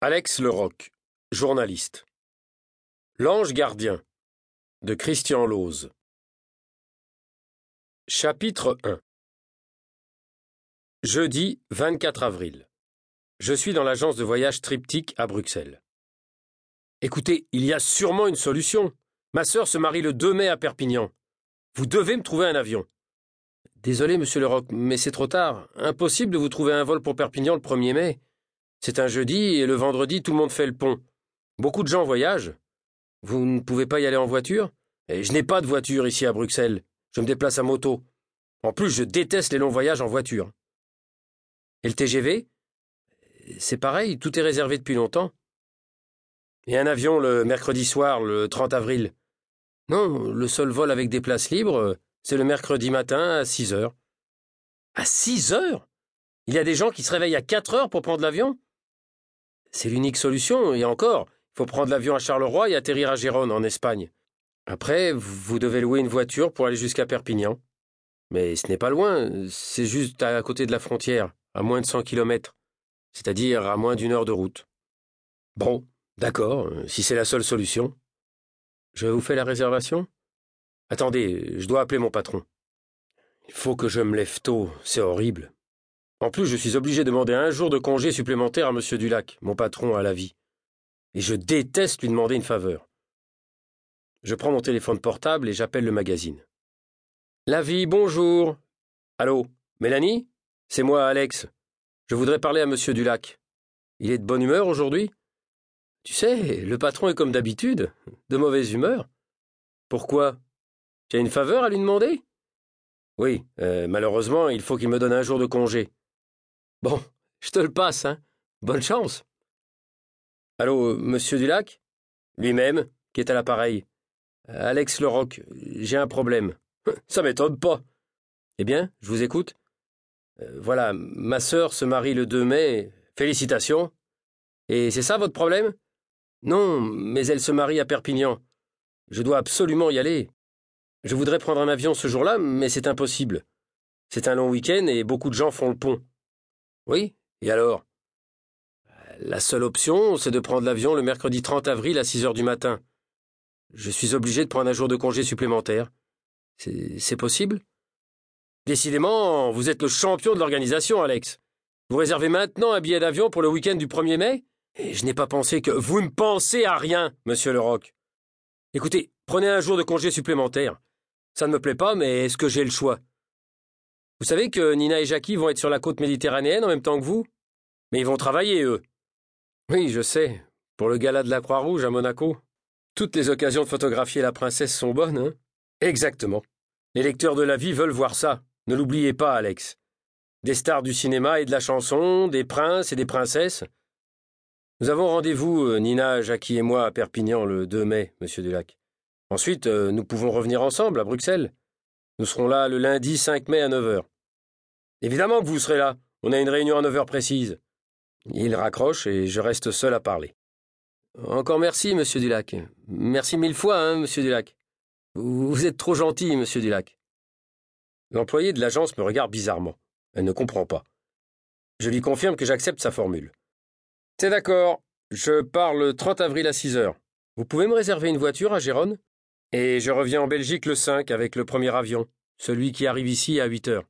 Alex Leroc, journaliste. L'ange gardien de Christian Lose. Chapitre 1 Jeudi 24 avril. Je suis dans l'agence de voyage Triptyque à Bruxelles. Écoutez, il y a sûrement une solution. Ma sœur se marie le 2 mai à Perpignan. Vous devez me trouver un avion. Désolé, monsieur Leroc, mais c'est trop tard. Impossible de vous trouver un vol pour Perpignan le 1er mai. C'est un jeudi et le vendredi, tout le monde fait le pont. Beaucoup de gens voyagent. Vous ne pouvez pas y aller en voiture? Et je n'ai pas de voiture ici à Bruxelles. Je me déplace à moto. En plus, je déteste les longs voyages en voiture. Et le TGV C'est pareil, tout est réservé depuis longtemps. Et un avion le mercredi soir, le 30 avril Non, le seul vol avec des places libres, c'est le mercredi matin à 6 heures. À 6 heures? Il y a des gens qui se réveillent à 4 heures pour prendre l'avion? C'est l'unique solution, et encore, il faut prendre l'avion à Charleroi et atterrir à Gérone, en Espagne. Après, vous devez louer une voiture pour aller jusqu'à Perpignan. Mais ce n'est pas loin, c'est juste à côté de la frontière, à moins de 100 kilomètres, c'est-à-dire à moins d'une heure de route. Bon, d'accord, si c'est la seule solution. Je vous fais la réservation? Attendez, je dois appeler mon patron. Il faut que je me lève tôt, c'est horrible. En plus, je suis obligé de demander un jour de congé supplémentaire à M. Dulac, mon patron à la vie. Et je déteste lui demander une faveur. Je prends mon téléphone portable et j'appelle le magazine. La vie, bonjour. Allô, Mélanie? C'est moi, Alex. Je voudrais parler à M. Dulac. Il est de bonne humeur aujourd'hui? Tu sais, le patron est comme d'habitude, de mauvaise humeur. Pourquoi? Tu as une faveur à lui demander? Oui, euh, malheureusement, il faut qu'il me donne un jour de congé. Bon, je te le passe, hein. Bonne chance. Allô, monsieur Dulac? Lui-même, qui est à l'appareil. Alex Leroc, j'ai un problème. Ça m'étonne pas. Eh bien, je vous écoute. Euh, voilà, ma sœur se marie le 2 mai. Félicitations. Et c'est ça votre problème? Non, mais elle se marie à Perpignan. Je dois absolument y aller. Je voudrais prendre un avion ce jour-là, mais c'est impossible. C'est un long week-end et beaucoup de gens font le pont. Oui, et alors? La seule option, c'est de prendre l'avion le mercredi 30 avril à 6 heures du matin. Je suis obligé de prendre un jour de congé supplémentaire. C'est possible? Décidément, vous êtes le champion de l'organisation, Alex. Vous réservez maintenant un billet d'avion pour le week-end du 1er mai? Et je n'ai pas pensé que. Vous ne pensez à rien, monsieur Leroc. Écoutez, prenez un jour de congé supplémentaire. Ça ne me plaît pas, mais est-ce que j'ai le choix? Vous savez que Nina et Jackie vont être sur la côte méditerranéenne en même temps que vous? Mais ils vont travailler, eux. Oui, je sais. Pour le gala de la Croix-Rouge à Monaco. Toutes les occasions de photographier la princesse sont bonnes, hein? Exactement. Les lecteurs de la vie veulent voir ça. Ne l'oubliez pas, Alex. Des stars du cinéma et de la chanson, des princes et des princesses. Nous avons rendez-vous, euh, Nina, Jackie et moi, à Perpignan le 2 mai, monsieur Dulac. Ensuite, euh, nous pouvons revenir ensemble à Bruxelles. Nous serons là le lundi 5 mai à 9 h. Évidemment que vous serez là. On a une réunion à 9 h précise. Il raccroche et je reste seul à parler. Encore merci, monsieur Dulac. Merci mille fois, hein, monsieur Dulac. Vous êtes trop gentil, monsieur Dulac. L'employé de l'agence me regarde bizarrement. Elle ne comprend pas. Je lui confirme que j'accepte sa formule. C'est d'accord. Je pars le 30 avril à 6 heures. Vous pouvez me réserver une voiture à Gérone? Et je reviens en Belgique le 5 avec le premier avion, celui qui arrive ici à 8 heures.